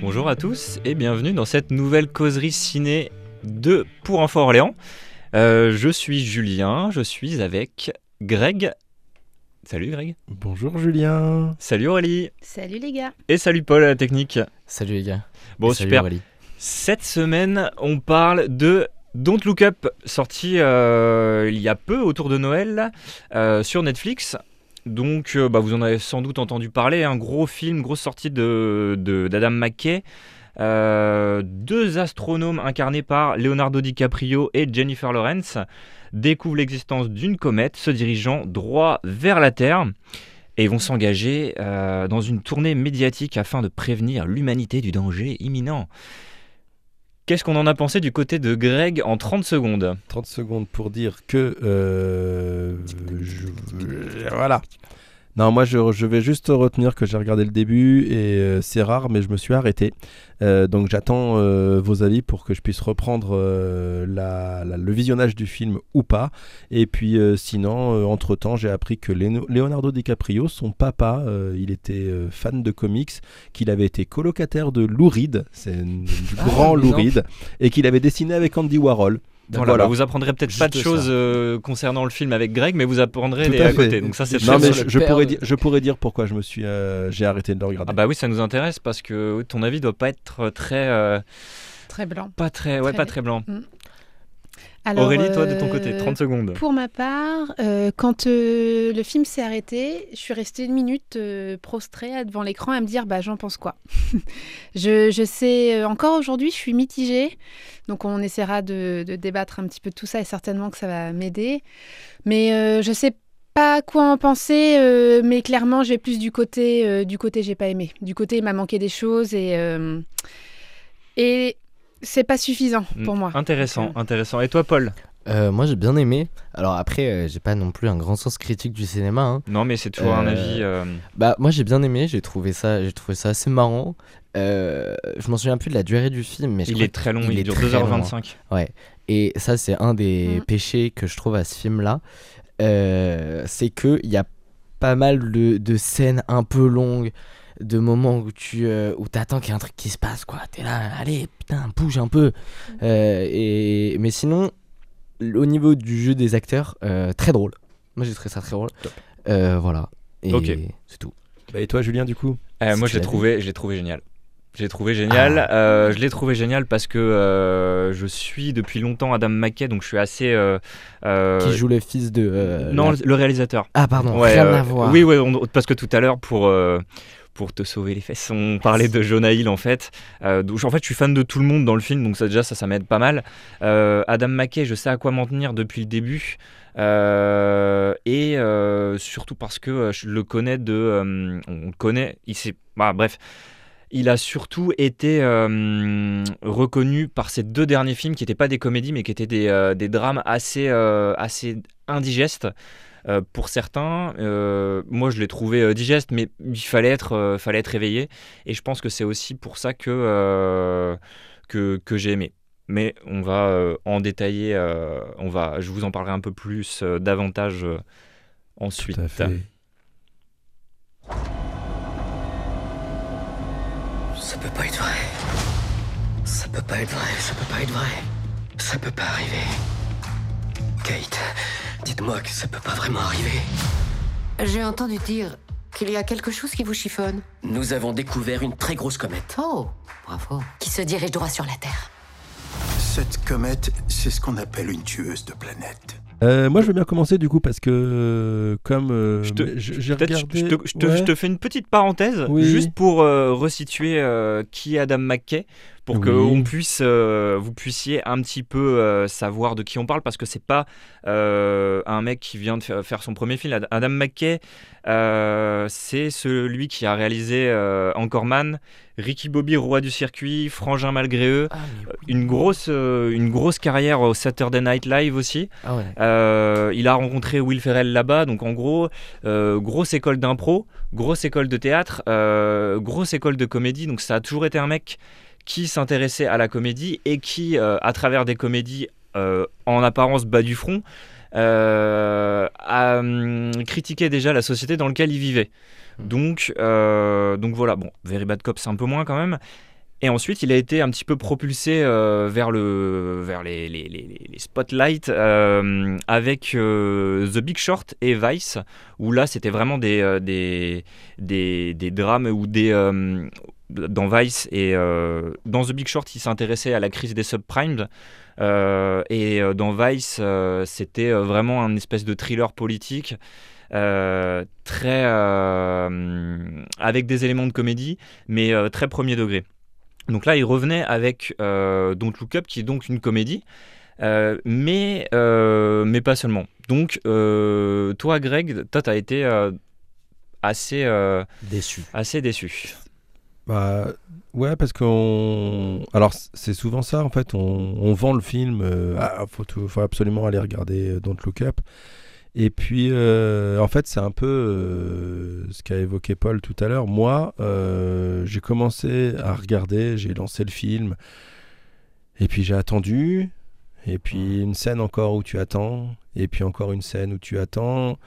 Bonjour à tous et bienvenue dans cette nouvelle causerie ciné de Pour Enfants Orléans. Euh, je suis Julien, je suis avec Greg. Salut Greg. Bonjour Julien. Salut Aurélie. Salut les gars. Et salut Paul à la technique. Salut les gars. Bon, Et salut super. Aurélie. Cette semaine, on parle de Don't Look Up, sorti euh, il y a peu autour de Noël euh, sur Netflix. Donc, euh, bah, vous en avez sans doute entendu parler. Un gros film, grosse sortie de de- d'Adam McKay. Deux astronomes incarnés par Leonardo DiCaprio et Jennifer Lawrence découvrent l'existence d'une comète se dirigeant droit vers la Terre et vont s'engager dans une tournée médiatique afin de prévenir l'humanité du danger imminent. Qu'est-ce qu'on en a pensé du côté de Greg en 30 secondes? 30 secondes pour dire que... euh, je- Voilà. Non, moi je, je vais juste retenir que j'ai regardé le début et euh, c'est rare, mais je me suis arrêté. Euh, donc j'attends euh, vos avis pour que je puisse reprendre la- la- le visionnage du film ou pas. Et puis sinon, entre-temps, j'ai appris que Leonardo DiCaprio, son papa, il était fan de comics, qu'il avait été colocataire de Lou Reed, c'est du Ah, grand Lou. Reed, et qu'il avait dessiné avec Andy Warhol. Voilà, bah, vous apprendrez peut-être pas de choses euh, concernant le film avec Greg, mais vous apprendrez Tout les à à côté. Donc ça c'est Non, mais je, pourrais de- dire, je pourrais dire pourquoi je me suis, euh, j'ai arrêté de le regarder. Ah bah oui, ça nous intéresse parce que ton avis doit pas être très, euh, Très blanc. pas très, ouais, Très pas très blanc. Alors, Aurélie, toi de ton côté, euh, 30 secondes. Pour ma part, euh, quand euh, le film s'est arrêté, je suis restée une minute euh, prostrée devant l'écran à me dire bah, j'en pense quoi. je, je sais, euh, encore aujourd'hui, je suis mitigée. Donc on essaiera de, de débattre un petit peu de tout ça et certainement que ça va m'aider. Mais euh, je sais pas quoi en penser, euh, mais clairement, je vais plus du côté, euh, du côté j'ai pas aimé. Du côté, il m'a manqué des choses et. euh, et c'est pas suffisant pour moi. Intéressant, Donc, euh, intéressant. Et toi, Paul Euh, moi j'ai bien aimé. Alors après, euh, j'ai pas non plus un grand sens critique du cinéma. hein. Non, mais c'est toujours un Euh, avis. euh, Bah moi j'ai bien aimé. J'ai trouvé ça, j'ai trouvé ça assez marrant. Euh, je m'en souviens plus de la durée du film, mais je il est très long, il il, est dure très 2h25. Ouais. Et ça, c'est un des Mhm. péchés que je trouve à ce film-là. Euh, c'est qu'il y a pas mal de, de scènes un peu longues, de moments où tu euh, où attends qu'il y ait un truc qui se passe, quoi. T'es là, allez, putain, bouge un peu. Euh, et, mais sinon, au niveau du jeu des acteurs, euh, très drôle. Moi, j'ai trouvé ça très drôle. Euh, voilà. Et Ok. c'est tout. Bah, et toi, Julien, du coup? Euh, Si moi, tu je l'ai trouvé, je l'ai trouvé génial. Je l'ai trouvé génial. Ah. Euh, je l'ai trouvé génial parce que euh, je suis depuis longtemps Adam McKay, donc je suis assez. euh, euh, Qui joue le fils de. euh, non, la- le, le réalisateur. Ah, pardon, Ouais, rien euh, à voir. Oui, ouais, on- parce que tout à l'heure, pour, euh, pour te sauver les fesses, on parlait de Jonah Hill en fait. Euh, donc, en fait, je suis fan de tout le monde dans le film, donc ça, déjà, ça, ça m'aide pas mal. Euh, Adam McKay, je sais à quoi m'en tenir depuis le début. Euh, et surtout parce que je le connais de. on le connaît, il s'est. bah, bref. Il a surtout été reconnu par ses deux derniers films qui n'étaient pas des comédies mais qui étaient des, des drames assez, assez indigestes euh, pour certains. Euh, moi je l'ai trouvé euh, digeste mais il fallait être, euh, fallait être réveillé et je pense que c'est aussi pour ça que, euh, que, que j'ai aimé. Mais on va euh, en détailler, euh, on va, je vous en parlerai un peu plus euh, davantage euh, ensuite. Tout à fait. Ça peut pas être vrai. Ça peut pas être vrai, ça peut pas être vrai. Ça peut pas arriver. Kate, dites-moi que ça peut pas vraiment arriver. J'ai entendu dire qu'il y a quelque chose qui vous chiffonne. Nous avons découvert une très grosse comète. Oh, bravo. Qui se dirige droit sur la Terre. Cette comète, c'est ce qu'on appelle une tueuse de planètes. Euh, Moi, je veux bien commencer du coup parce que euh, comme euh, Je te- je- regardé. je, te, je te- Ouais. je te fais une petite parenthèse, Oui. juste pour euh, resituer euh, qui est Adam McKay, pour que on puisse, euh, vous puissiez un petit peu euh, savoir de qui on parle, parce que c'est pas euh, un mec qui vient de fa- faire son premier film. Ad- Adam McKay, c'est celui qui a réalisé euh, Anchorman, Ricky Bobby, Roi du circuit, Frangin malgré eux, Ah, oui. une grosse, une grosse carrière au Saturday Night Live aussi. Ah ouais. Il a rencontré Will Ferrell là-bas, donc en gros, grosse école d'impro, grosse école de théâtre, grosse école de comédie. Donc ça a toujours été un mec qui s'intéressait à la comédie et qui, euh, à travers des comédies euh, en apparence bas du front, euh, a hum, critiqué déjà la société dans laquelle il vivait. Mm. Donc, donc voilà, bon, Very Bad Cop, c'est un peu moins quand même. Et ensuite, il a été un petit peu propulsé euh, vers, le, vers les, les, les, les spotlights euh, avec euh, The Big Short et Vice, où là, c'était vraiment des, des, des, des drames ou des. Dans Vice et euh, dans The Big Short, il s'intéressait à la crise des subprimes. Euh, et euh, dans Vice, euh, c'était vraiment un espèce de thriller politique. très avec des éléments de comédie mais très premier degré donc là, il revenait avec Don't Look Up, qui est donc une comédie, mais, mais pas seulement. Donc, toi, Greg, toi, tu as été assez, Déçu. assez déçu. Bah, ouais, parce qu'on. Alors, c'est souvent ça, en fait. On, on vend le film. euh, ah, faut, tout- faut absolument aller regarder euh, Don't Look Up. Et puis, euh, en fait, c'est un peu euh, ce qu'a évoqué Paul tout à l'heure. Moi, j'ai commencé à regarder, j'ai lancé le film. Et puis, j'ai attendu. Et puis, une scène encore où tu attends. Et puis, encore une scène où tu attends.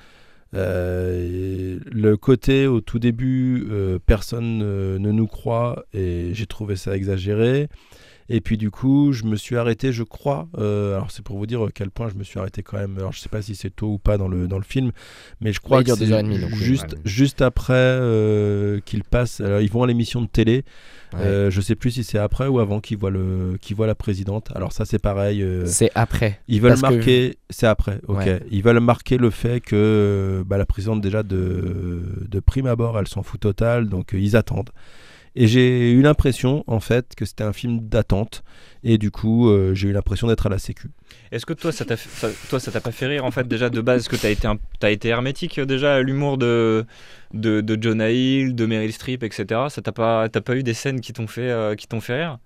Euh, le côté au tout début, euh, personne euh, ne nous croit et j'ai trouvé ça exagéré. Et puis du coup, je me suis arrêté, je crois. euh, alors c'est pour vous dire à quel point je me suis arrêté quand même. Alors je sais pas si c'est tôt ou pas dans le, dans le film, mais je crois Ouais, que c'est juste, ouais. juste après euh, qu'ils passent. alors, ils vont à l'émission de télé. Ouais. Euh, je sais plus si c'est après ou avant qu'ils voient, le, qu'ils voient la présidente. Alors ça c'est pareil. euh, C'est après. ils veulent Parce que- marquer, c'est après, ok. Ils veulent marquer le fait que euh, bah, la présidente déjà de, de prime abord, elle s'en fout total, donc euh, ils attendent. Et j'ai eu l'impression en fait que c'était un film d'attente, et du coup euh, j'ai eu l'impression d'être à la sécu. Est-ce que toi, ça t'a fait- ça- toi, ça t'a pas fait rire, en fait, déjà, de base, que tu as été, un- t'as été hermétique, euh, déjà, à l'humour de, de, de Jonah Hill, de Meryl Streep, etc. Ça t'a pas, t'as pas eu des scènes qui t'ont fait, euh, qui t'ont fait rire?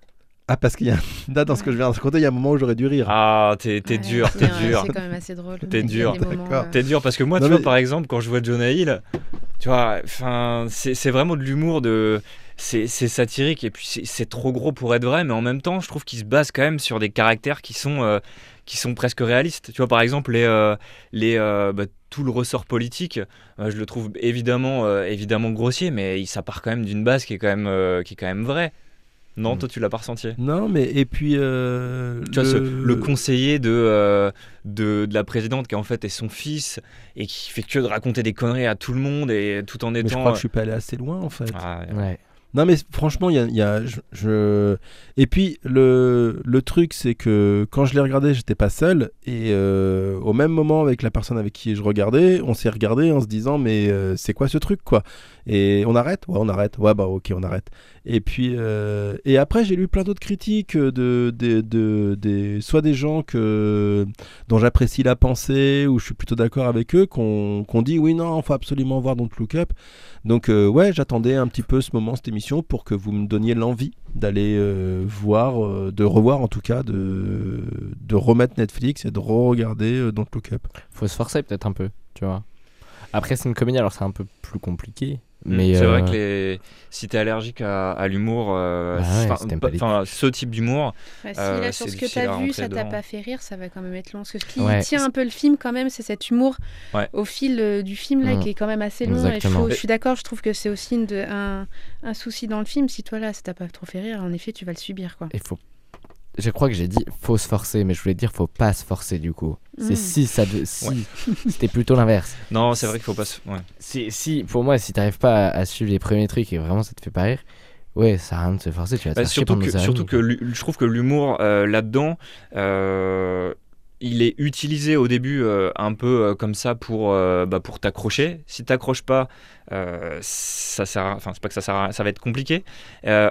Ah parce qu'il y a là dans ce que je viens de raconter, il y a un moment où j'aurais dû rire. Ah, t'es t'es Ouais, dur, c'est- t'es dur. C'est quand même assez drôle. T'es dur. moments, D'accord. euh, T'es dur parce que moi, Non, tu vois, par exemple, quand je vois Jonah Hill, tu vois, enfin, c'est c'est vraiment de l'humour de. C'est satirique et puis c'est- trop gros pour être vrai, mais en même temps, je trouve qu'il se base quand même sur des caractères qui sont, euh, qui sont presque réalistes. Tu vois, par exemple, les, euh, les, euh, bah, tout le ressort politique, je le trouve évidemment, euh, évidemment grossier, mais il- ça part quand même d'une base qui est quand même, euh, qui est quand même vraie. Non, Mm. toi, tu l'as pas ressenti? Non mais et puis euh, tu vois, ce- le conseiller de, euh, de, de la présidente qui en fait est son fils et qui fait que de raconter des conneries à tout le monde et tout en Mais je étant. crois que je suis pas allé assez loin en fait. Ah, ouais. Ouais. Non mais franchement, il y a, je- et puis le, le truc c'est que quand je l'ai regardé, j'étais pas seul et euh, au même moment avec la personne avec qui je regardais, on s'est regardé en se disant mais euh, c'est quoi ce truc quoi? Et on arrête? Ouais, on arrête. Ouais bah ok, on arrête. Et puis euh, et après j'ai lu plein d'autres critiques de, de, de- des soit des gens que dont j'apprécie la pensée ou je suis plutôt d'accord avec eux qu'on qu'on dit oui non, faut absolument voir Don't Look Up. Donc euh, ouais, j'attendais un petit peu ce moment, cette émission, pour que vous me donniez l'envie d'aller euh, voir, euh, de revoir en tout cas, de, de remettre Netflix et de re-regarder euh, Don't Look Up. Faut se forcer peut-être un peu, tu vois. Après, c'est une comédie, alors c'est un peu plus compliqué. Mm. Mais c'est euh, vrai que les... si t'es allergique à, à l'humour, euh, Bah ouais, pas- pas enfin, ce type d'humour, Bah, si, Euh, sur ce que difficile tu à as vu, ça t'a pas fait rire, ça va quand même être long. Parce que ce qui Ouais. tient un peu le film, quand même, c'est cet humour Ouais. au fil euh, du film, là, Mm. qui est quand même assez long. Et je, suis d'accord, je trouve que c'est aussi une de- un, un souci dans le film. Si toi, là, ça t'a pas trop fait rire, en effet, tu vas le subir, quoi. il faut. Je crois que j'ai dit faut se forcer, mais je voulais dire faut pas se forcer du coup. C'est si ça. de- Si. C'était plutôt l'inverse. non, c'est vrai qu'il faut pas. se- ouais. Si, si, pour moi, si t'arrives pas à, à suivre les premiers trucs et vraiment ça te fait pas rire, ouais, ça a rien de se forcer, tu vas te Bah, surtout que, surtout que je trouve que l'humour euh, là-dedans, euh, il est utilisé au début euh, un peu euh, comme ça pour, euh, bah, pour t'accrocher. Si t'accroches pas, ça sert, pas que ça sert, ça va être compliqué.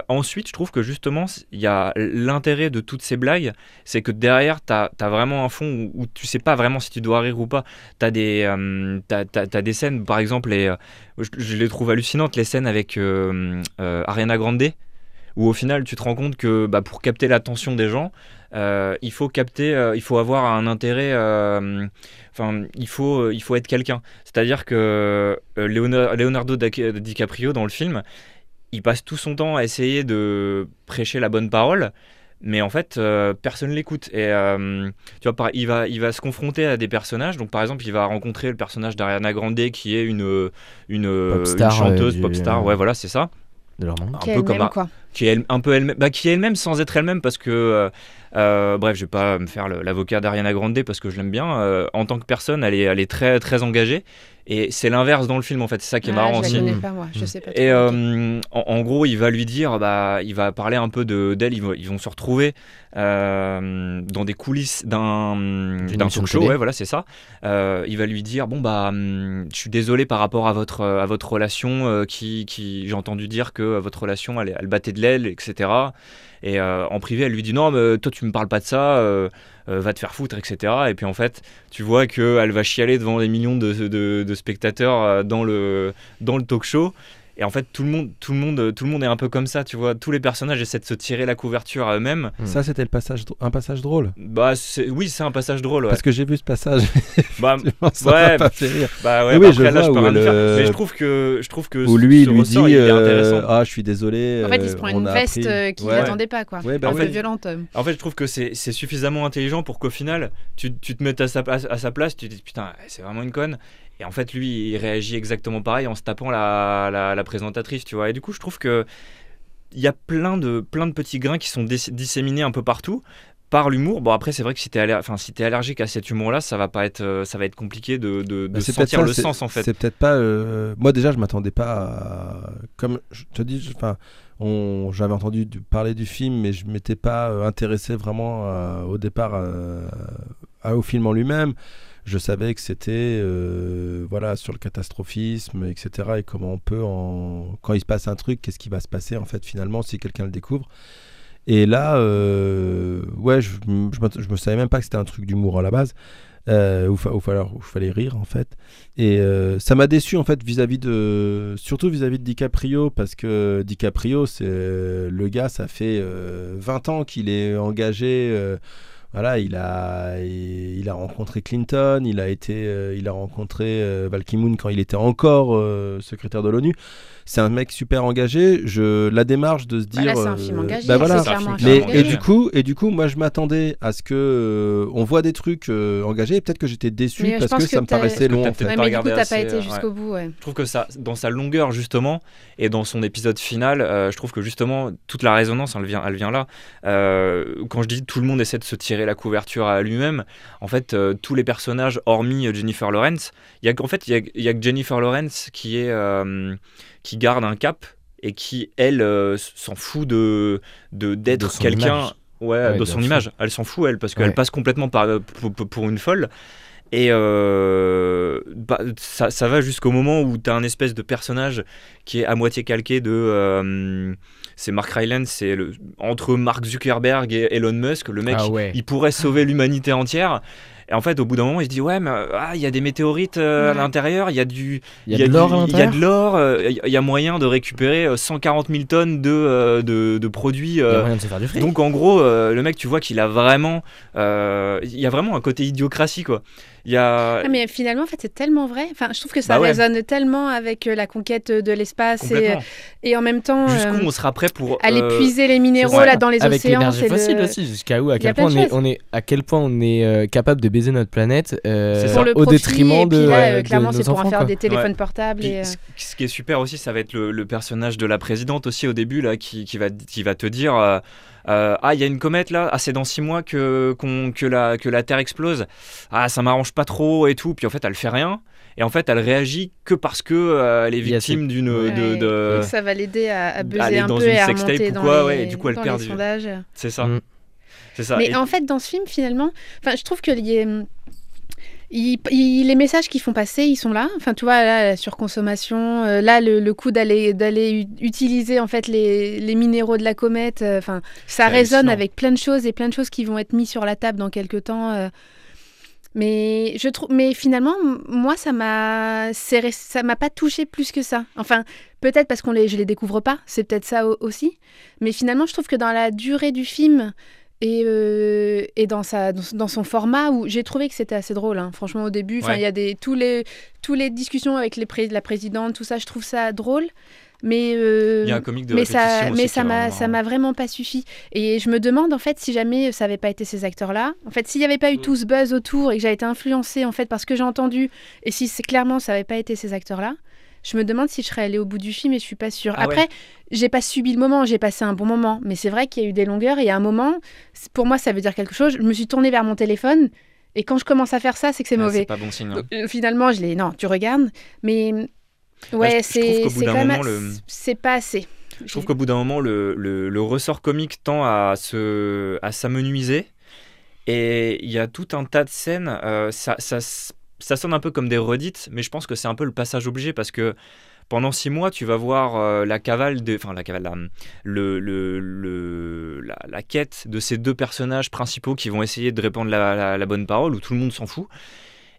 Ensuite, je trouve que justement, il y a l'intérêt de toutes ces blagues, c'est que derrière, t'as as vraiment un fond où, où tu sais pas vraiment si tu dois rire ou pas. T'as des, t'as des scènes, par exemple, les, je, les trouve hallucinantes, les scènes avec Ariana Grande où au final tu te rends compte que bah, pour capter l'attention des gens, euh, il faut capter, euh, il faut avoir un intérêt, euh, enfin il faut, il faut être quelqu'un. C'est-à-dire que euh, Leonardo, DiCaprio dans le film, il passe tout son temps à essayer de prêcher la bonne parole. mais en fait, euh, personne l'écoute. Et euh, tu vois, par- il va, il va se confronter à des personnages. Donc, par exemple, il va rencontrer le personnage d'Ariana Grande, qui est une, une, Pop star, une chanteuse, euh, du- pop star. Ouais, voilà, c'est ça. De leur monde. Un Qui est peu comme quoi. qui est elle- un peu elle-même, bah, qui est elle-même sans être elle-même parce que, euh, bref, je vais pas me faire l'avocat d'Ariana Grande parce que je l'aime bien. euh, en tant que personne, elle est, elle est très, très engagée. Et c'est l'inverse dans le film en fait. C'est ça qui est Ah, marrant je la pas, moi. Je sais pas. Et euh, en, en gros, il va lui dire, bah, il va parler un peu de d'elle. Ils, vont- ils vont se retrouver euh, dans des coulisses d'un d'un talk show. Ouais, voilà, c'est ça. Euh, il va lui dire, bon bah, hum, je suis désolé par rapport à votre à votre relation, euh, qui, qui j'ai entendu dire que votre relation, elle, elle battait de l'aile, etc. Et euh, en privé, elle lui dit, non, mais toi, tu me parles pas de ça. Euh, va te faire foutre, etc. Et puis en fait, tu vois qu'elle va chialer devant des millions de, de- de spectateurs euh, dans le, dans le talk show. Et en fait, tout le monde, tout le monde, tout le monde est un peu comme ça, tu vois. Tous les personnages essaient de se tirer la couverture à eux-mêmes. Mm. Ça, c'était le passage, un passage drôle. Bah, oui, c'est un passage drôle. Ouais. Parce que j'ai vu ce passage. Bah, ça Ouais. pas fait rire. bah ouais, Oui, bah oui, je là, je vois peux y elle, faire. euh, Mais je trouve que, je trouve que Où ce- lui, il ce lui ressort, dit il est euh, intéressant. Ah, je suis désolé. En fait, il euh, se prend une veste appris. euh, qu'il Ouais. n'attendait pas, quoi. Ouais, bah un oui. peu violente. En fait, je trouve que c'est c'est suffisamment intelligent pour qu'au final, tu, tu te mettes à sa, place- à sa place, tu te dis putain, c'est vraiment une conne. Et en fait, lui, il réagit exactement pareil en se tapant la, la, la présentatrice, tu vois. Et du coup, je trouve que il y a plein de, plein de petits grains qui sont dis- disséminés un peu partout par l'humour. Bon, après, c'est vrai que si enfin, si t'es allergique à cet humour-là, ça va pas être, euh, ça va être compliqué de, de, de Bah, sentir ça, le sens en fait. C'est peut-être pas. euh, Moi déjà, je m'attendais pas. à... Comme je te dis, enfin, j'avais entendu du- parler du film, mais je m'étais pas euh, intéressé vraiment euh, au départ au film en lui-même. Je savais que c'était euh, voilà sur le catastrophisme, etc. Et comment on peut en... quand il se passe un truc, qu'est-ce qui va se passer en fait finalement si quelqu'un le découvre. Et là, euh, ouais, je, je, me, savais même pas que c'était un truc d'humour à la base. Euh, où, fa- où fallait, rire en fait et ça m'a déçu en fait vis-à-vis de surtout vis-à-vis de DiCaprio parce que DiCaprio c'est le gars ça fait euh, 20 ans qu'il est engagé voilà il a rencontré Clinton il a été euh, il a rencontré euh, Val Ki-moon quand il était encore euh, secrétaire de l'ONU c'est un mec super engagé je la démarche de se Bah, dire là, c'est un film euh, engagé. bah voilà c'est clairement un film mais engagé. et du coup et du coup moi je m'attendais à ce que euh, on voit des trucs euh, engagés et peut-être que j'étais déçu Mais parce que, que ça me paraissait long en fait. peut-être Ouais, pas mais du coup, regardé t'as pas été jusqu'au bout, ouais. Je trouve que ça, dans sa longueur justement, et dans son épisode final, euh, je trouve que justement toute la résonance, elle vient, elle vient là. Euh, quand je dis tout le monde essaie de se tirer la couverture à lui-même, en fait, euh, tous les personnages, hormis Jennifer Lawrence, il y a qu'en fait, il y a, il y a que Jennifer Lawrence qui est euh, qui garde un cap et qui elle euh, s'en fout de d'être quelqu'un. image. Ouais, Ouais, de son image. Elle s'en fout, elle, parce qu'elle Ouais. passe complètement par, pour, pour- une folle. Et euh, bah, ça, ça va jusqu'au moment où tu as un espèce de personnage qui est à moitié calqué de. euh, c'est Mark Rylance, c'est le- entre Mark Zuckerberg et Elon Musk. Le mec, Ah ouais. il pourrait sauver l'humanité entière. Et en fait, au bout d'un moment, il se dit Ouais, mais ah, il y a des météorites euh, à l'intérieur, il y a du. Il y a de l'or Il y a de l'or, euh, il y a- moyen de récupérer euh, 140 000 tonnes de, euh, de, de produits. Y a euh, moyen de se faire du fric. donc en gros, euh, le mec, tu vois qu'il a vraiment, euh, il y a vraiment un côté idiocratie quoi. Il y a, Ah, mais finalement, en fait, c'est tellement vrai. Enfin, je trouve que ça Bah ouais. résonne tellement avec euh, la conquête de l'espace et, et en même temps Jusqu'où euh, on sera prêt pour aller euh, puiser les minéraux là dans les avec océans. l'énergie c'est fossile le- aussi jusqu'à où à quel point on est, choses. on est à quel point on est euh, capable de baiser notre planète euh, au profit, détriment et de, puis là, euh, clairement, nos c'est pour en enfants, faire quoi. des téléphones Ouais. portables. Euh, ce qui est super aussi, ça va être le, le personnage de la présidente aussi au début là, qui, qui va, qui va te dire euh, ah il y a une comète là, ah c'est dans six mois que, que, la, que la Terre explose, ah ça m'arrange pas trop et tout, puis en fait elle fait rien. Et en fait, elle réagit que parce que euh, elle est victime d'une ouais, de, de- et que ça va l'aider à, à buzzer un dans peu une et à sextape remonter dans quoi, les, ouais, et du coup, elle dans perd les sondages. c'est ça, Mm. c'est ça. Mais Et- en fait, dans ce film, finalement, enfin, je trouve que y est- il- il- les messages qu'ils font passer, ils sont là. Enfin, tu vois, là, la surconsommation, euh, là, le, le coup d'aller d'aller utiliser en fait les, les minéraux de la comète. euh, Enfin, ça résonne avec plein de choses et plein de choses qui vont être mises sur la table dans quelques temps. euh. Mais je trouve, mais finalement, moi, ça m'a, ça m'a pas touché plus que ça. Enfin, peut-être parce qu'on les, je les découvre pas. C'est peut-être ça au- aussi. Mais finalement, je trouve que dans la durée du film et, euh, et dans, sa, dans, dans son format, où j'ai trouvé que c'était assez drôle. hein. Franchement, au début, Ouais. il y a des tous les tous les discussions avec les pré- la présidente, tout ça, je trouve ça drôle. Mais, euh, Il y a un comique de mais ça, mais ça m'a, vraiment ça m'a vraiment pas suffi. Et je me demande en fait si jamais ça avait pas été ces acteurs-là, en fait s'il n'y avait pas eu tout ce buzz autour et que j'avais été influencée en fait par ce que j'ai entendu, et si c'est clairement ça avait pas été ces acteurs-là, je me demande si je serais allée au bout du film et je suis pas sûre. Ah ouais. Après, j'ai pas subi le moment, j'ai passé un bon moment, mais c'est vrai qu'il y a eu des longueurs et à un moment, pour moi ça veut dire quelque chose. Je me suis tournée vers mon téléphone. Et quand je commence à faire ça, c'est que c'est Ah, mauvais. C'est pas bon signe. hein. Donc, euh, finalement, je l'ai. Non, tu regardes, mais ouais, je c'est c'est pas assez. Je trouve qu'au bout d'un moment, le, le- le ressort comique tend à se à s'amenuiser. Et il y a tout un tas de scènes. euh, ça, ça, ça sonne un peu comme des redites, mais je pense que c'est un peu le passage obligé parce que pendant six mois, tu vas voir euh, la cavale, enfin la cavale, la, la, quête de ces deux personnages principaux qui vont essayer de répandre la, bonne parole, où tout le monde s'en fout.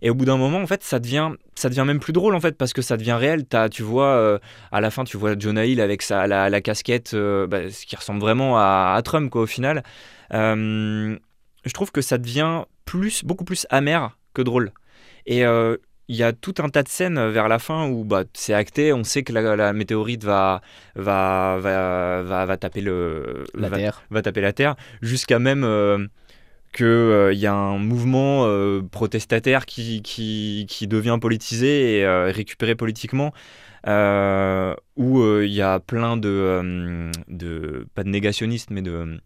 Et au bout d'un moment, en fait, ça devient, ça devient même plus drôle, en fait, parce que ça devient réel. T'as- tu vois, euh, à la fin, tu vois Jonah Hill avec sa, la, casquette, euh, bah, ce qui ressemble vraiment à, à Trump, quoi, au final. Je trouve que ça devient plus, beaucoup plus amer que drôle. Et euh, il y a tout un tas de scènes euh, vers la fin où bah, c'est acté, on sait que la, la météorite va, va, va, va, va taper le, La va, Terre. va taper la Terre, jusqu'à même euh, qu'il y a un mouvement euh, protestataire qui, qui, qui devient politisé et récupéré politiquement, où il y a plein de, de, pas de négationnistes, mais de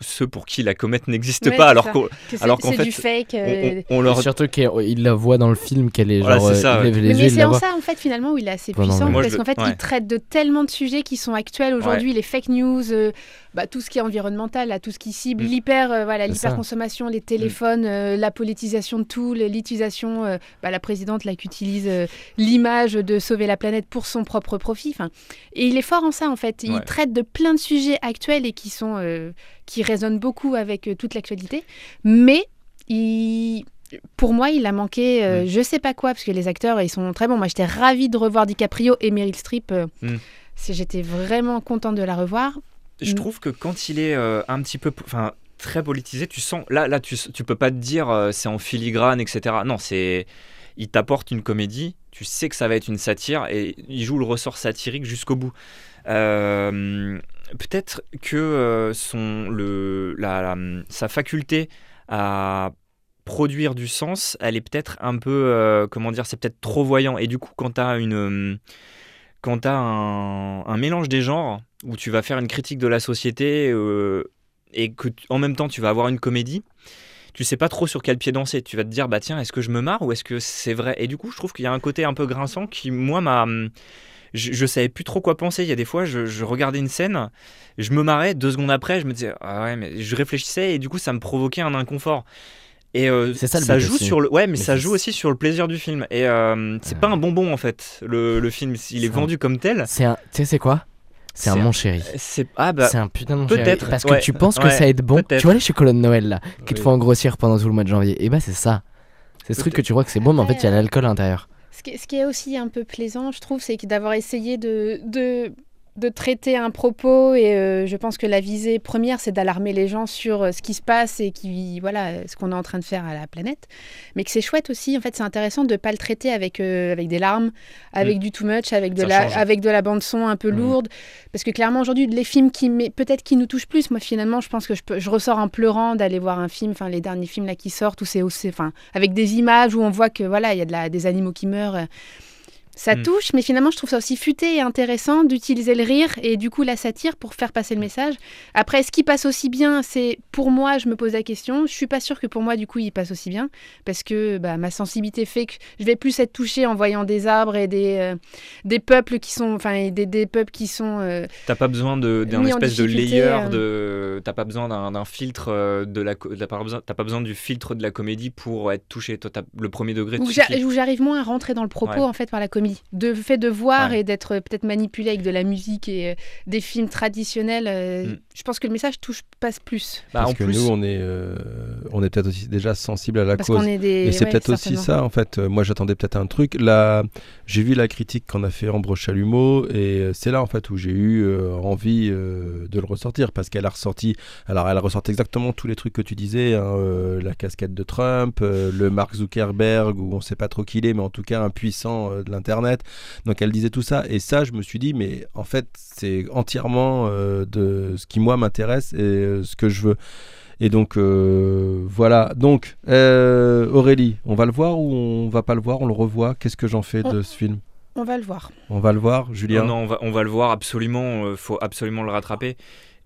ceux pour qui la comète n'existe Ouais, pas, alors qu'on Que c'est alors qu'en c'est fait, du fake. on, euh, on- on leur surtout qu'il la voit dans le film, qu'elle est Voilà, genre. c'est ça, euh, ouais. lève Mais, les c'est en ça en fait finalement où il est assez puissant Moi, parce je- qu'en fait ouais. il traite de tellement de sujets qui sont actuels aujourd'hui, les fake news, euh, bah, tout ce qui est environnemental, là, tout ce qui cible Mm. l'hyper, euh, voilà, l'hyperconsommation, les téléphones, euh, la politisation de tout, l'utilisation, euh, bah, la présidente là qui utilise euh, l'image de sauver la planète pour son propre profit. Et il est fort en ça en fait. Il Ouais. traite de plein de sujets actuels et qui sont qui résonnent beaucoup avec toute l'actualité, mais il pour moi, il a manqué, euh, Mm. je sais pas quoi, parce que les acteurs, ils sont très bons. Moi, j'étais ravie de revoir DiCaprio et Meryl Streep. euh, Mm. J'étais vraiment contente de la revoir. Je Mm. trouve que quand il est euh, un petit peu, enfin très politisé, tu sens, là, là, tu, tu peux pas te dire euh, c'est en filigrane, etc. Non, c'est, il t'apporte une comédie, tu sais que ça va être une satire et il joue le ressort satirique jusqu'au bout. Euh, Peut-être que son, le, la, la- sa faculté à produire du sens, elle est peut-être un peu, euh, comment dire, c'est peut-être trop voyant. Et du coup, quand tu as une, quand t'as un, un mélange des genres où tu vas faire une critique de la société euh, et que en même temps tu vas avoir une comédie, tu sais pas trop sur quel pied danser. Tu vas te dire bah tiens est-ce que je me marre ou est-ce que c'est vrai? Et du coup je trouve qu'il y a un côté un peu grinçant qui moi m'a je, je savais plus trop quoi penser. Il y a des fois, je, je regardais une scène, je me marrais, deux secondes après, je me disais, ah ouais, mais je réfléchissais et du coup, ça me provoquait un inconfort. Et euh, C'est ça, joue aussi. sur le, ouais, mais, Mais ça joue aussi sur le plaisir du film. Et euh, c'est pas un bonbon en fait, le, le film. Il est un- vendu comme tel. C'est un. Tu sais, c'est quoi? C'est un un- mon chéri. C'est ah bah c'est un putain de mon chéri. peut-être, Parce que ouais, tu penses que ouais, ça va être bon? Tu vois les chocolats de Noël là, qui te font engrossir pendant tout le mois de janvier? Et bah, c'est ça. C'est ce truc que tu crois que c'est bon, mais en fait, il y a l'alcool à l'intérieur. Ce qui, ce qui est aussi un peu plaisant, je trouve, c'est d'avoir essayé de, de, de traiter un propos et euh, je pense que la visée première, c'est d'alarmer les gens sur euh, ce qui se passe et qui, voilà, ce qu'on est en train de faire à la planète. Mais que c'est chouette aussi, en fait, c'est intéressant de ne pas le traiter avec, euh, avec des larmes, avec du too much, avec de, Ça la, change. avec de la bande-son un peu Mm. lourde. Parce que clairement, aujourd'hui, les films qui, peut-être qui nous touchent plus, moi, finalement, je pense que je, peux- je ressors en pleurant d'aller voir un film, enfin, les derniers films là qui sortent, où c'est enfin, avec des images où on voit que, voilà, il y a de la, des animaux qui meurent. Ça Mm. touche, mais finalement, je trouve ça aussi futé et intéressant d'utiliser le rire et du coup la satire pour faire passer le message. Après, ce qui passe aussi bien, c'est pour moi, je me pose la question. Je suis pas sûre que pour moi, du coup, il passe aussi bien parce que bah, ma sensibilité fait que je vais plus être touchée en voyant des arbres et des, euh, des peuples qui sont, enfin, des, des peuples qui sont. euh, T'as pas besoin d'un espèce de layer, euh. de t'as pas besoin d'un filtre euh, de la, t'as pas besoin, t'as pas besoin du filtre de la comédie pour être touché. Toi, t'as le premier degré. où j'arrive moins à rentrer dans le propos Ouais. en fait par la comédie. De fait de voir Ouais. et d'être peut-être manipulé avec de la musique et euh, des films traditionnels, euh, Mm. je pense que le message touche passe plus. Bah, Parce en que plus, nous, on est, euh, on est peut-être aussi déjà sensible à la Parce cause. qu'on est des. Et c'est ouais, peut-être aussi ça, en fait. Moi, j'attendais peut-être un truc. Là, j'ai vu la critique qu'en a fait Ambre Chalumeau, et c'est là, en fait, où j'ai eu euh, envie euh, de le ressortir, parce qu'elle a ressorti. Alors, elle ressort exactement tous les trucs que tu disais, hein, euh, la casquette de Trump, euh, le Mark Zuckerberg, où on sait pas trop qui il est, mais en tout cas un puissant euh, de l'internet. Internet. Donc elle disait tout ça. Et ça, je me suis dit, mais en fait, c'est entièrement euh, de ce qui, moi, m'intéresse et euh, ce que je veux. Et donc, euh, voilà. Donc, euh, Aurélie, on va le voir ou on va pas le voir? On le revoit? Qu'est-ce que j'en fais de ce film? On va le voir. On va le voir, Julien? Non, non, on va, on va le voir absolument. Il faut absolument le rattraper.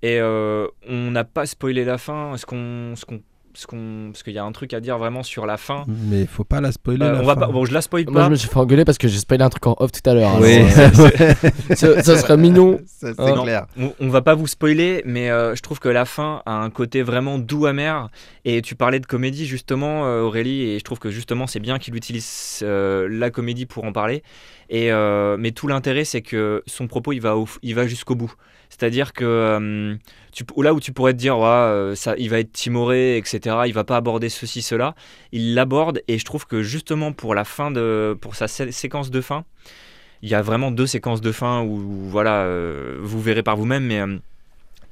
Et euh, on n'a pas spoilé la fin. Est-ce qu'on, ce qu'on, parce qu'il y a un truc à dire vraiment sur la fin. Mais faut pas la spoiler. Euh, la on va fin. pas, bon, je la spoil Moi, pas. je me suis fait engueuler parce que j'ai spoilé un truc en off tout à l'heure. Oui, euh, ça, ça serait mignon. Ça, c'est Hein. clair. On, on va pas vous spoiler, mais euh, je trouve que la fin a un côté vraiment doux amer. Et tu parlais de comédie justement, euh, Aurélie, et je trouve que justement c'est bien qu'il utilise euh, la comédie pour en parler. Et euh, mais tout l'intérêt, c'est que son propos, il va, au- il va jusqu'au bout. C'est-à-dire que euh, tu, là où tu pourrais te dire, ouais, euh, ça, il va être timoré, etc. Il va pas aborder ceci, cela. Il l'aborde, et je trouve que justement pour la fin de, pour sa sé- séquence de fin, il y a vraiment deux séquences de fin où, où, voilà, euh, vous verrez par vous-même, mais euh,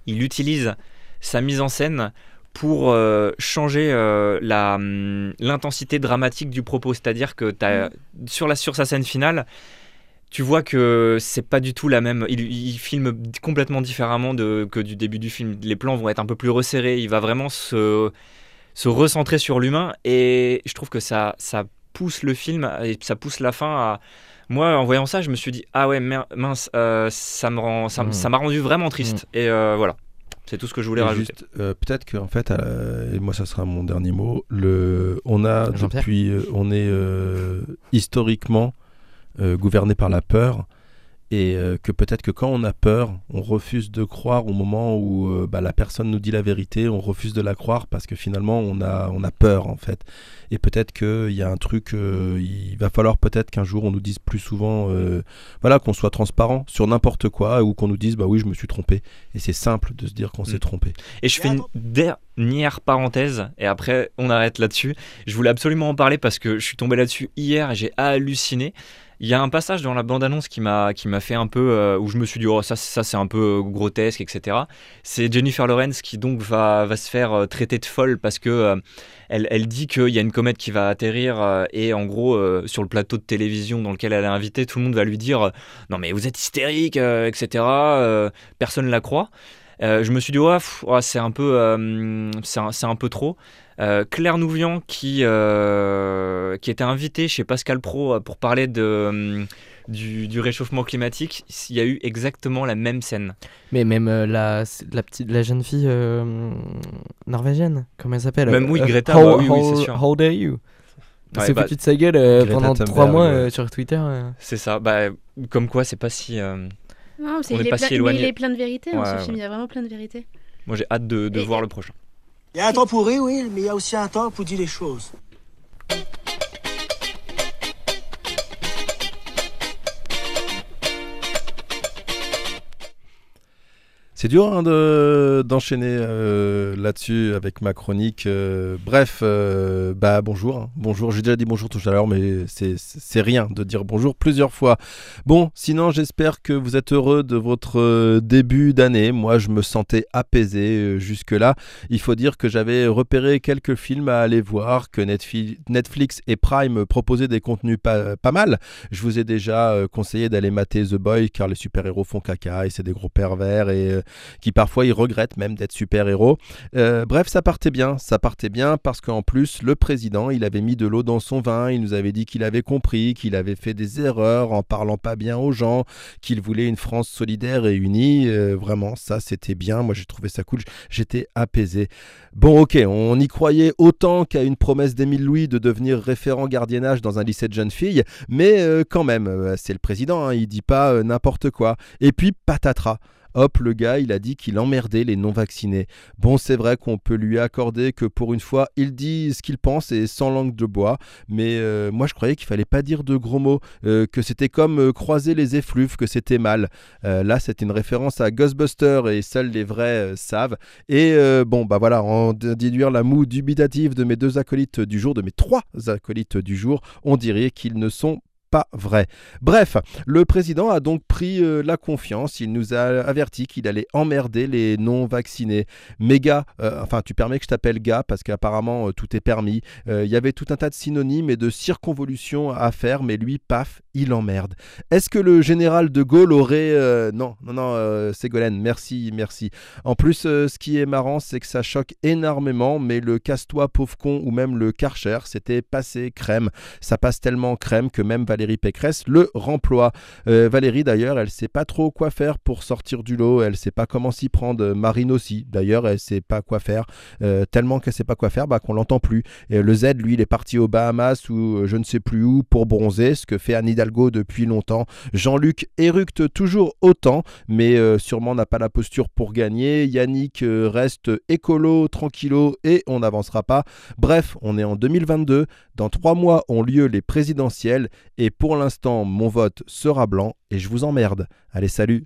il utilise sa mise en scène pour euh, changer hum, l'intensité dramatique du propos. C'est-à-dire que t'as, sur, la, sur sa scène finale, tu vois que c'est pas du tout la même. Il, il filme complètement différemment de, que du début du film. Les plans vont être un peu plus resserrés. Il va vraiment se, se recentrer sur l'humain. Et je trouve que ça, ça pousse le film et ça pousse la fin à. Moi, en voyant ça, je me suis dit ah ouais mince, euh, ça me rend, ça, m'a rendu vraiment triste. Et euh, voilà, c'est tout ce que je voulais Et rajouter. juste, euh, peut-être qu'en fait, euh, et moi ça sera mon dernier mot, le, on a depuis, euh, on est euh, historiquement gouverné par la peur et euh, que peut-être que quand on a peur, on refuse de croire au moment où euh, bah, la personne nous dit la vérité, on refuse de la croire parce que finalement on a, on a peur en fait. Et peut-être qu'il y a un truc, euh, il va falloir peut-être qu'un jour on nous dise plus souvent, euh, voilà, qu'on soit transparent sur n'importe quoi ou qu'on nous dise, bah oui, je me suis trompé. Et c'est simple de se dire qu'on Mm. s'est trompé. Et je fais une dernière parenthèse, et après on arrête là-dessus. Je voulais absolument en parler parce que je suis tombé là-dessus hier et j'ai halluciné. Il y a un passage dans la bande-annonce qui m'a qui m'a fait un peu euh, où je me suis dit oh ça ça c'est un peu euh, grotesque etc. C'est Jennifer Lawrence qui donc va va se faire euh, traiter de folle parce que elle, elle dit qu'il y a une comète qui va atterrir et en gros sur le plateau de télévision dans lequel elle est invitée tout le monde va lui dire non mais vous êtes hystérique etc. Personne la croit. Euh, je me suis dit, ouais, c'est un, peu, euh, c'est un, peu trop. Euh, Claire Nouvian, qui, euh, qui était invitée chez Pascal Pro pour parler de, du, du réchauffement climatique, il y a eu exactement la même scène. Mais même euh, la, la, petite, la jeune fille euh, norvégienne, comment elle s'appelle? Même oui, Euh, Greta, how, bah oui, c'est sûr. How dare you? Elle s'est bah, foutue de sa gueule euh, pendant trois mois ouais. euh, sur Twitter. euh. C'est ça. Bah, comme quoi, c'est pas si. Non, On est est pas plein, si mais éloigné. il est plein de vérité hein, Ouais, ce ouais. film, il y a vraiment plein de vérité. Moi, j'ai hâte de, de Et- voir le prochain. Il y a un temps pour rire, oui, mais il y a aussi un temps pour dire les choses. C'est dur hein, de- d'enchaîner euh, là-dessus avec ma chronique. euh, bref, euh, bah bonjour. hein. Bonjour, j'ai déjà dit bonjour tout à l'heure, mais c'est- rien de dire bonjour plusieurs fois. Bon, sinon j'espère que vous êtes heureux de votre début d'année. Moi, je me sentais apaisé jusque-là. Il faut dire que j'avais repéré quelques films à aller voir, que Netflix et Prime proposaient des contenus pas, pas mal. Je vous ai déjà conseillé d'aller mater The Boy car les super-héros font caca et c'est des gros pervers et qui parfois ils regrettent même d'être super-héros. Euh, bref, ça partait bien, ça partait bien parce qu'en plus le président, il avait mis de l'eau dans son vin, il nous avait dit qu'il avait compris, qu'il avait fait des erreurs en parlant pas bien aux gens, qu'il voulait une France solidaire et unie. Euh, vraiment, ça c'était bien. Moi j'ai trouvé ça cool, j'étais apaisé. Bon, ok, on y croyait autant qu'à une promesse d'Émile Louis de devenir référent gardiennage dans un lycée de jeunes filles, mais euh, quand même, c'est le président, hein, il dit pas n'importe quoi. Et puis patatras. Hop, le gars, il a dit qu'il emmerdait les non-vaccinés. Bon, c'est vrai qu'on peut lui accorder que pour une fois, il dit ce qu'il pense et sans langue de bois. Mais euh, moi, je croyais qu'il fallait pas dire de gros mots, euh, que c'était comme euh, croiser les effluves, que c'était mal. Là, c'était une référence à Ghostbusters et seuls les vrais savent. Et bon, bah voilà, en déduire la moue dubitative de mes deux acolytes du jour, de mes trois acolytes du jour, on dirait qu'ils ne sont pas vrai. Bref, le président a donc pris euh, la confiance. Il nous a averti qu'il allait emmerder les non-vaccinés. Mais gars, euh, enfin, tu permets que je t'appelle gars parce qu'apparemment euh, tout est permis. Il y avait tout un tas de synonymes et de circonvolutions à faire, mais lui, paf, il emmerde. Est-ce que le général de Gaulle aurait. non, non, non, Ségolène, merci, merci. En plus, ce qui est marrant, c'est que ça choque énormément, mais le casse-toi pauvre con ou même le Karcher, c'était passé crème. Ça passe tellement crème que même Pécresse le remploie. Euh, Valérie, d'ailleurs, elle sait pas trop quoi faire pour sortir du lot. Elle sait pas comment s'y prendre. Marine aussi, d'ailleurs, elle sait pas quoi faire. Euh, tellement qu'elle sait pas quoi faire, bah, qu'on l'entend plus. Le Z, lui, il est parti aux Bahamas ou euh, je ne sais plus où pour bronzer, ce que fait Anne Hidalgo depuis longtemps. Jean-Luc éructe toujours autant, mais sûrement n'a pas la posture pour gagner. Yannick reste écolo, tranquillo et on n'avancera pas. Bref, on est en 2022. Dans trois mois ont lieu les présidentielles pour l'instant, mon vote sera blanc et je vous emmerde. Allez, salut.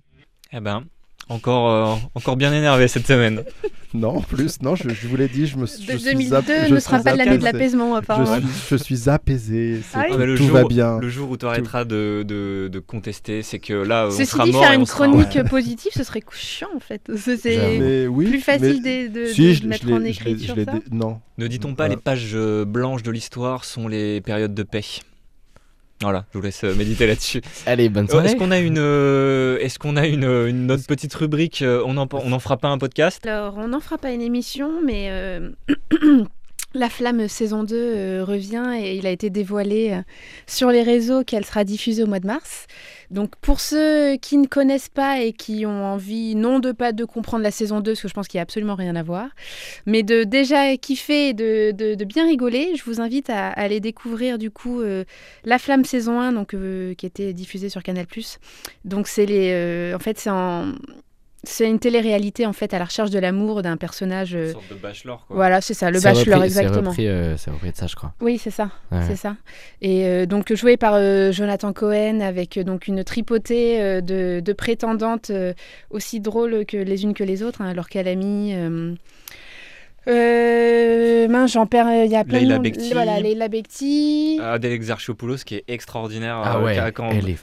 Eh ben, encore, euh, encore bien énervé cette semaine. Non, en plus, non, je, je vous l'ai dit, je me je suis 2002 ap- je ne sera pas l'année de l'apaisement, Je apparemment. suis, je suis apaisé, c'est- Ah oui Ah bah, le tout jour, va bien. Le jour où tu arrêteras de, de, de contester, c'est que là, on Ceci sera dit, mort faire on une chronique ouais. positive, ce serait chiant en fait. C'est Mais oui, plus facile mais- de, de- Si, de je- je mettre en je écriture je ça. Non. Ne dit-on pas Euh, les pages euh, blanches de l'histoire sont les périodes de paix? Voilà, je vous laisse euh, méditer là-dessus. Allez, bonne Euh, soirée. Est-ce qu'on a une, euh, est-ce qu'on a une, une autre petite rubrique euh, On en, on en fera pas un podcast? Alors, on n'en fera pas une émission, mais euh, La Flamme saison 2 euh, revient et il a été dévoilé euh, sur les réseaux qu'elle sera diffusée au mois de mars. Donc pour ceux qui ne connaissent pas et qui ont envie, non de pas de comprendre la saison 2, parce que je pense qu'il n'y a absolument rien à voir, mais de déjà kiffer et de, bien rigoler, je vous invite à, aller découvrir du coup euh, La Flamme saison 1, donc, qui était diffusée sur Canal+. Donc c'est les... en fait c'est en... C'est une télé-réalité en fait à la recherche de l'amour d'un personnage. euh, Une sorte de bachelor quoi. Voilà, c'est ça, le bachelor repris- c'est exactement. repris, euh, C'est repris de ça, je crois. Oui, c'est ça, Ouais. c'est ça. Et euh, donc joué par euh, Jonathan Cohen avec euh, donc une tripotée euh, de, de prétendantes euh, aussi drôles que les unes que les autres. Hein, Laure Calamy. Euh, euh, mince, j'en perds. Il y a plein Leila de. Bekti. Voilà, Leila Bekti. Adèle Exarchopoulos qui est extraordinaire. Ah euh, ouais, quand- elle est.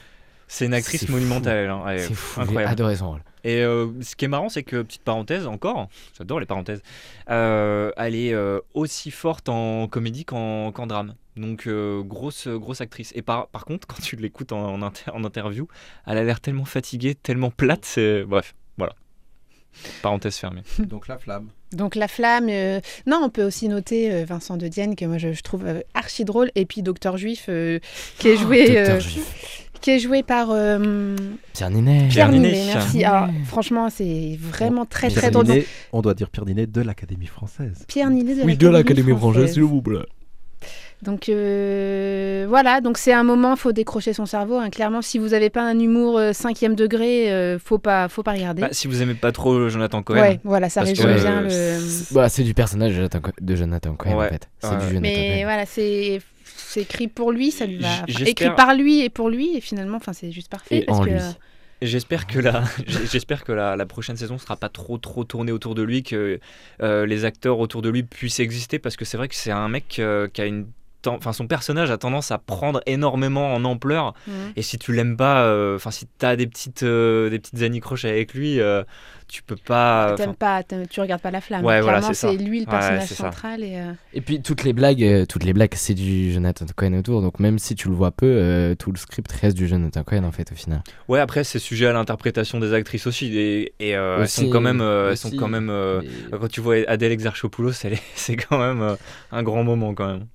C'est une actrice monumentale, elle, hein. C'est fou, j'ai incroyable. adoré son rôle. Et euh, ce qui est marrant, c'est que, petite parenthèse encore, j'adore les parenthèses, euh, elle est euh, aussi forte en comédie qu'en drame. Donc, euh, grosse, grosse actrice. Et par, par contre, quand tu l'écoutes en, en, inter- en interview, elle a l'air tellement fatiguée, tellement plate. c'est Bref, voilà. Parenthèse fermée. Donc la flamme. Donc la flamme. euh, Non, on peut aussi noter euh, Vincent de Dienne que moi je, je trouve euh, archi drôle et puis Docteur Juif euh, qui est joué. Docteur euh, Juif. Qui est joué par euh, Pierre Ninet. Pierre Pierre Ninet. Ninet. Merci. Alors, Ninet. franchement, c'est vraiment très Pierre très drôle. Ninet, on doit dire Pierre Ninet de l'Académie française. Pierre Ninet de Oui, de l'Académie française, s'il vous plaît. Donc euh, voilà, donc c'est un moment, faut décrocher son cerveau. hein. Clairement, si vous n'avez pas un humour euh, cinquième degré, euh, faut pas, faut pas regarder. Bah, si vous aimez pas trop Jonathan Cohen, ouais, voilà, ça résume bien euh, le. C'est bah, c'est du personnage de Jonathan, Co- de Jonathan Cohen, Ouais. en fait. C'est Ouais. du Jonathan Mais Cohen. voilà, c'est c'est écrit pour lui, ça lui va. Enfin, écrit par lui et pour lui, et finalement, enfin, c'est juste parfait. Et parce en que. J'espère que la, j'espère que la, la prochaine saison sera pas trop trop tournée autour de lui, que euh, les acteurs autour de lui puissent exister, parce que c'est vrai que c'est un mec euh, qui a une, enfin son personnage a tendance à prendre énormément en ampleur. Mhm. Et si tu l'aimes pas, euh, enfin si t'as des petites euh, des petites anicroches avec lui, euh, tu peux pas. T'aimes pas, tu regardes pas la flamme. Ouais, voilà, c'est lui le personnage central. Et, euh, Et puis toutes les blagues, toutes les blagues, c'est du Jonathan Cohen autour. Donc même si tu le vois peu, euh, tout le script reste du Jonathan Cohen en fait au final. Ouais, après c'est sujet à l'interprétation des actrices aussi, et, et, euh, elles sont quand même, elles sont quand même. euh, Mais- quand tu vois Adèle Exarchopoulos, c'est quand même euh, un grand moment quand même.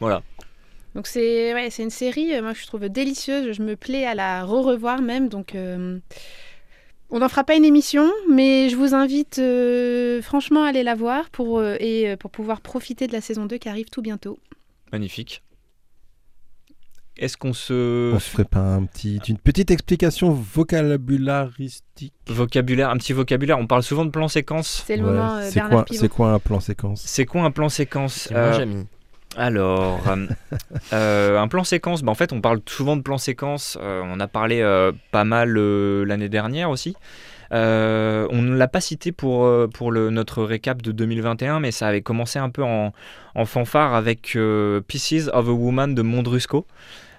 Voilà. Donc c'est ouais, c'est une série, euh, moi que je trouve délicieuse. Je me plais à la re-revoir même. Donc euh, on n'en fera pas une émission, mais je vous invite euh, franchement à aller la voir pour, euh, et pour pouvoir profiter de la saison 2 qui arrive tout bientôt. Magnifique. Est-ce qu'on se On se ferait pas un petit, une petite explication vocabularistique vocabulaire, un petit vocabulaire On parle souvent de plan séquence. C'est le Ouais, moment euh, C'est quoi, Pivot. c'est quoi un plan séquence? C'est quoi un plan séquence? C'est moi, Jamy. Alors, euh, euh, un plan séquence, bah, en fait, on parle souvent de plan séquence. euh, on a parlé euh, pas mal l'année dernière aussi. On ne l'a pas cité pour, pour le, notre récap de 2021, mais ça avait commencé un peu en, en fanfare avec Pieces of a Woman de Mondrusco.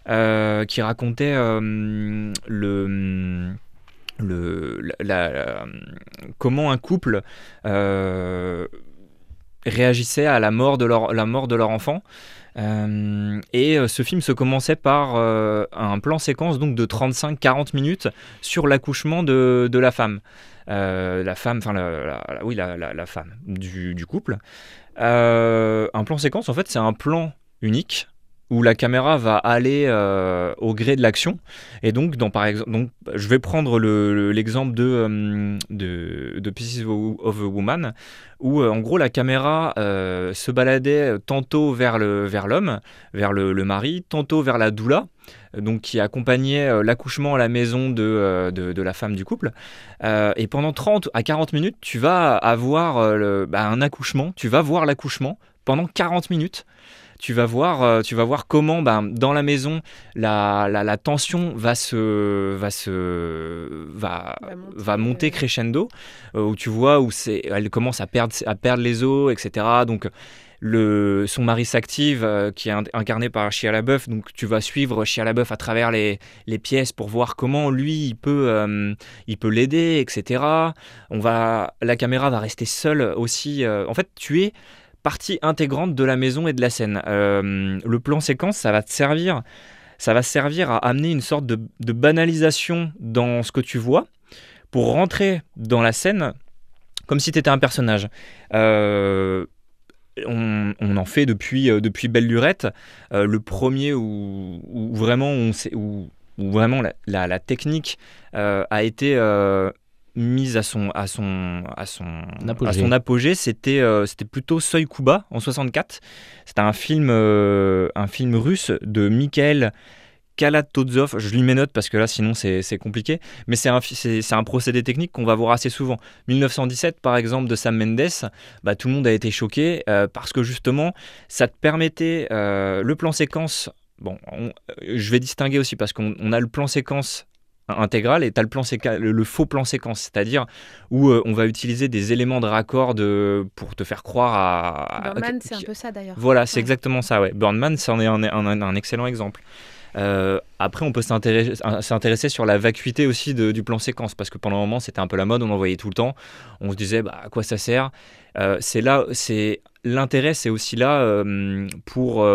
qui racontait le, le, la- la- la- comment un couple euh, réagissait à la mort de leur, enfant. Euh, et euh, ce film se commençait par euh, un plan séquence donc de 35-40 minutes sur l'accouchement de, la femme. La femme, enfin oui la, femme du, couple. Un plan séquence en fait c'est un plan unique où la caméra va aller euh, au gré de l'action. Et donc dans par donc je vais prendre le- le- l'exemple de, euh, de de Pieces of a Woman où euh, en gros la caméra euh, se baladait tantôt vers le vers l'homme vers le, le mari tantôt vers la doula donc qui accompagnait euh, l'accouchement à la maison de, euh, de, de la femme du couple. Euh, et pendant 30 à 40 minutes tu vas avoir le- bah, un accouchement tu vas voir l'accouchement pendant 40 minutes tu vas voir, euh, tu vas voir comment ben, dans la maison la, la, la tension va se va se va, Va monter, va monter crescendo euh, où tu vois où c'est elle commence à perdre à perdre les os etc donc le, son mari s'active euh, qui est in- incarné par Shia LaBeouf. Donc tu vas suivre Shia LaBeouf à travers les, les pièces pour voir comment lui il peut euh, il peut l'aider etc on va la caméra va rester seule aussi euh, en fait tu es partie intégrante de la maison et de la scène. Euh, le plan séquence, ça va te servir, ça va servir à amener une sorte de, banalisation dans ce que tu vois pour rentrer dans la scène comme si tu étais un personnage. Euh, on, en fait depuis, euh, depuis Belle Lurette, le premier où, vraiment, où, vraiment la, technique a été mise à son, à son, à son, Apogée. à son apogée, c'était euh, c'était plutôt Seuil Kuba en 64. C'était un film, euh, un film russe de Mikhail Kalatozov. Je lui mets note parce que là, sinon, c'est c'est compliqué. Mais c'est un, c'est un procédé technique qu'on va voir assez souvent. 1917, par exemple, de Sam Mendes, bah, tout le monde a été choqué euh, parce que justement, ça te permettait le plan séquence. Bon, on- je vais distinguer aussi parce qu'on on a le plan séquence intégral et tu as le, plan séca- le, le faux plan séquence, c'est-à-dire où euh, on va utiliser des éléments de raccord de, pour te faire croire à... Birdman, c'est un peu ça d'ailleurs. Voilà, c'est Ouais. exactement ça, ouais. Birdman, c'en est un, un- un excellent exemple. Euh, après, on peut s'intéresser sur la vacuité aussi de- du plan séquence, parce que pendant un moment, c'était un peu la mode, on en voyait tout le temps. On se disait, bah, à quoi ça sert? Euh, C'est là, c'est l'intérêt, c'est aussi là pour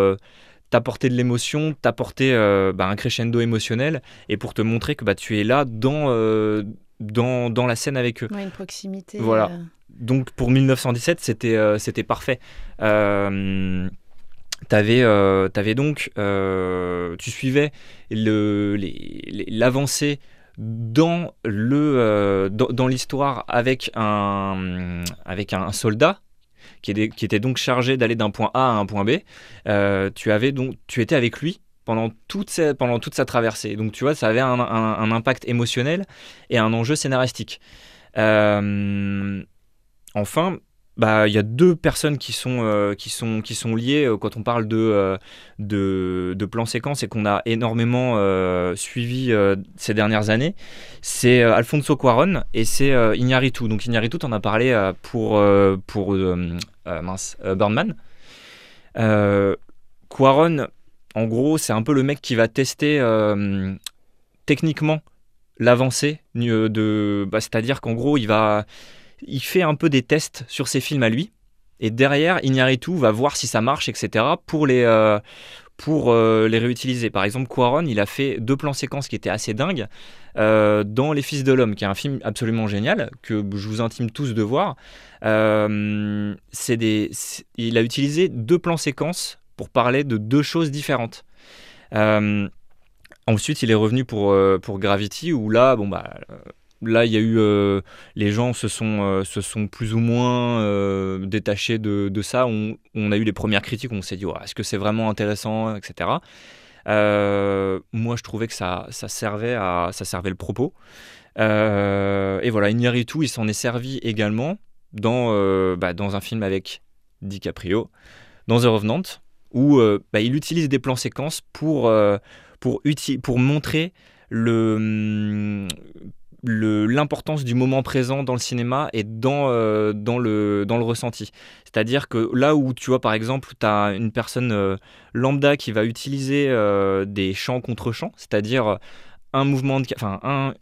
t'apporter de l'émotion, t'apporter euh, bah, un crescendo émotionnel, et pour te montrer que bah, tu es là dans, euh, dans, dans la scène avec eux. Ouais, une proximité. Voilà. euh, Donc pour 1917, c'était euh, c'était parfait. T'avais t'avais donc, tu suivais l'avancée dans le dans, dans l'histoire avec un avec un soldat qui était, donc chargé d'aller d'un point A à un point B. Euh, tu avais donc tu étais avec lui pendant toute sa, pendant toute sa traversée. Donc tu vois, ça avait un impact émotionnel et un enjeu scénaristique. Euh, enfin, bah, il y a deux personnes qui sont, euh, qui sont, qui sont liées euh, quand on parle de, euh, de, de plan séquence et qu'on a énormément suivi ces dernières années. C'est Alfonso Cuaron et c'est Iñárritu. Donc Iñárritu, t'en as parlé pour, pour mince, Birdman. Cuaron, en gros, c'est un peu le mec qui va tester techniquement l'avancée de bah, c'est-à-dire qu'en gros il va il fait un peu des tests sur ses films à lui. Et derrière Iñárritu va voir si ça marche etc pour les euh, pour euh, les réutiliser. Par exemple Quaron il a fait deux plans séquences qui étaient assez dingues euh, dans Les Fils de l'homme qui est un film absolument génial que je vous intime tous de voir. Euh, des il a utilisé deux plans séquences pour parler de deux choses différentes. Ensuite, il est revenu pour, pour Gravity, où là, bon, bah, là, il y a eu. euh, les gens se sont, euh, se sont plus ou moins euh, détachés de, de ça. On, a eu les premières critiques, on s'est dit, est-ce que c'est vraiment intéressant, etc. Moi, je trouvais que ça, ça, servait, à, ça servait le propos. Et voilà, Iñárritu, il s'en est servi également dans, bah, dans un film avec DiCaprio, dans The Revenant, où bah, il utilise des plans séquences pour, pour, pour montrer le, hum, le- l'importance du moment présent dans le cinéma et dans, euh, dans, le, dans le ressenti. C'est-à-dire que là où tu vois par exemple, tu as une personne euh, lambda qui va utiliser euh, des champs contre champs, c'est-à-dire un mouvement enfin un,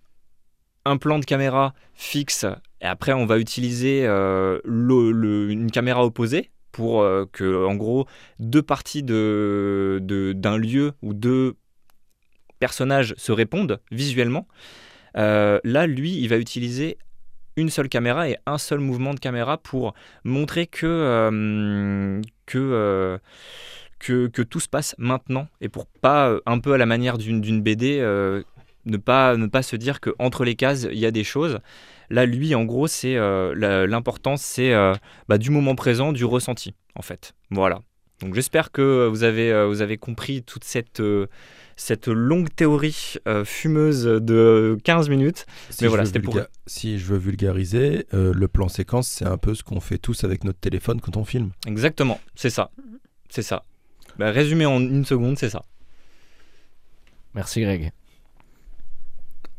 un plan de caméra fixe et après on va utiliser le- une caméra opposée pour que en gros deux parties de- d'un lieu ou deux personnages se répondent visuellement. Euh, là, lui, il va utiliser une seule caméra et un seul mouvement de caméra pour montrer que, euh, euh, que, que tout se passe maintenant et pour pas, un peu à la manière d'une, BD, ne, pas, ne pas se dire qu'entre les cases, il y a des choses. Là, lui, en gros, c'est l'importance, c'est bah, du moment présent, du ressenti, en fait. Voilà. Donc j'espère que vous avez, vous avez compris toute cette, cette longue théorie euh, fumeuse de 15 minutes. Si Mais voilà, c'était pour- Si je veux vulgariser, euh, le plan séquence, c'est un peu ce qu'on fait tous avec notre téléphone quand on filme. Exactement, c'est ça. C'est ça. Bah, résumé en une seconde, c'est ça. Merci Greg.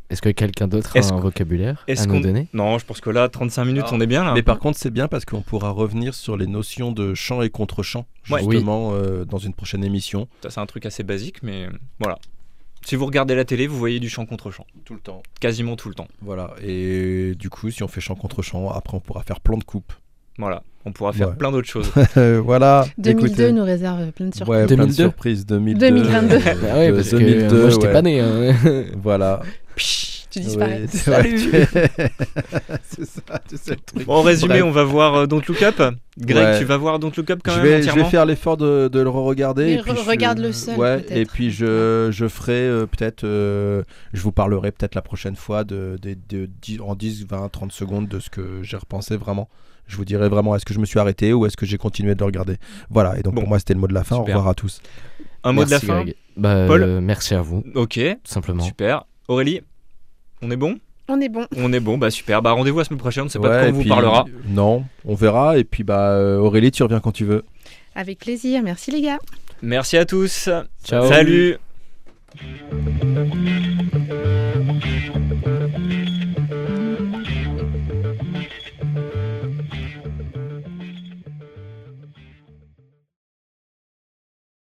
Est-ce que quelqu'un d'autre a un vocabulaire est-ce à nous donner? Non, je pense que là, 35 minutes, Ah. on est bien là. Mais par contre, c'est bien parce qu'on pourra revenir sur les notions de champ et contre-champ, Ouais. justement, euh, dans une prochaine émission. Ça, C'est un truc assez basique, mais voilà. Si vous regardez la télé, vous voyez du champ contre champ. Tout le temps. Quasiment tout le temps. Voilà. Et du coup, si on fait champ contre champ, après, on pourra faire plan de coupe. Voilà. On pourra faire Ouais. plein d'autres choses. voilà. 2002 écoutez. nous réserve plein de surprises. Ouais, plein de 2002. surprises. 2002. 2022. Bah ouais, parce 2002, que moi j'étais ouais. pas né. hein. Voilà. Tu disparais. Ouais, Salut. ouais, c'est ça, c'est le truc. Bon, en résumé, Bref. on va voir euh, Don't Look Up. Greg, Ouais. tu vas voir Don't Look Up quand je même vais, je vais entièrement faire l'effort de, de le re-regarder. Et re- je- regarde-le seul, Ouais, et puis je, je ferai euh, peut-être. euh, je vous parlerai peut-être la prochaine fois de, de, de- dix- en 10, 20, 30 secondes de ce que j'ai repensé vraiment. Je vous dirai vraiment est-ce que je me suis arrêté ou est-ce que j'ai continué de le regarder. Voilà, et donc Bon. pour moi c'était le mot de la fin. Super. Au revoir à tous. Un mot de la fin Greg. Bah, Paul euh, merci à vous, Ok, tout simplement. super. Aurélie, on est bon? On est bon. On est bon, bah super. Bah rendez-vous la semaine prochaine, on ne sait pas de quand et on vous puis- parlera. Non, on verra. Et puis bah euh, Aurélie, tu reviens quand tu veux. Avec plaisir. Merci les gars. Merci à tous. Ciao. Salut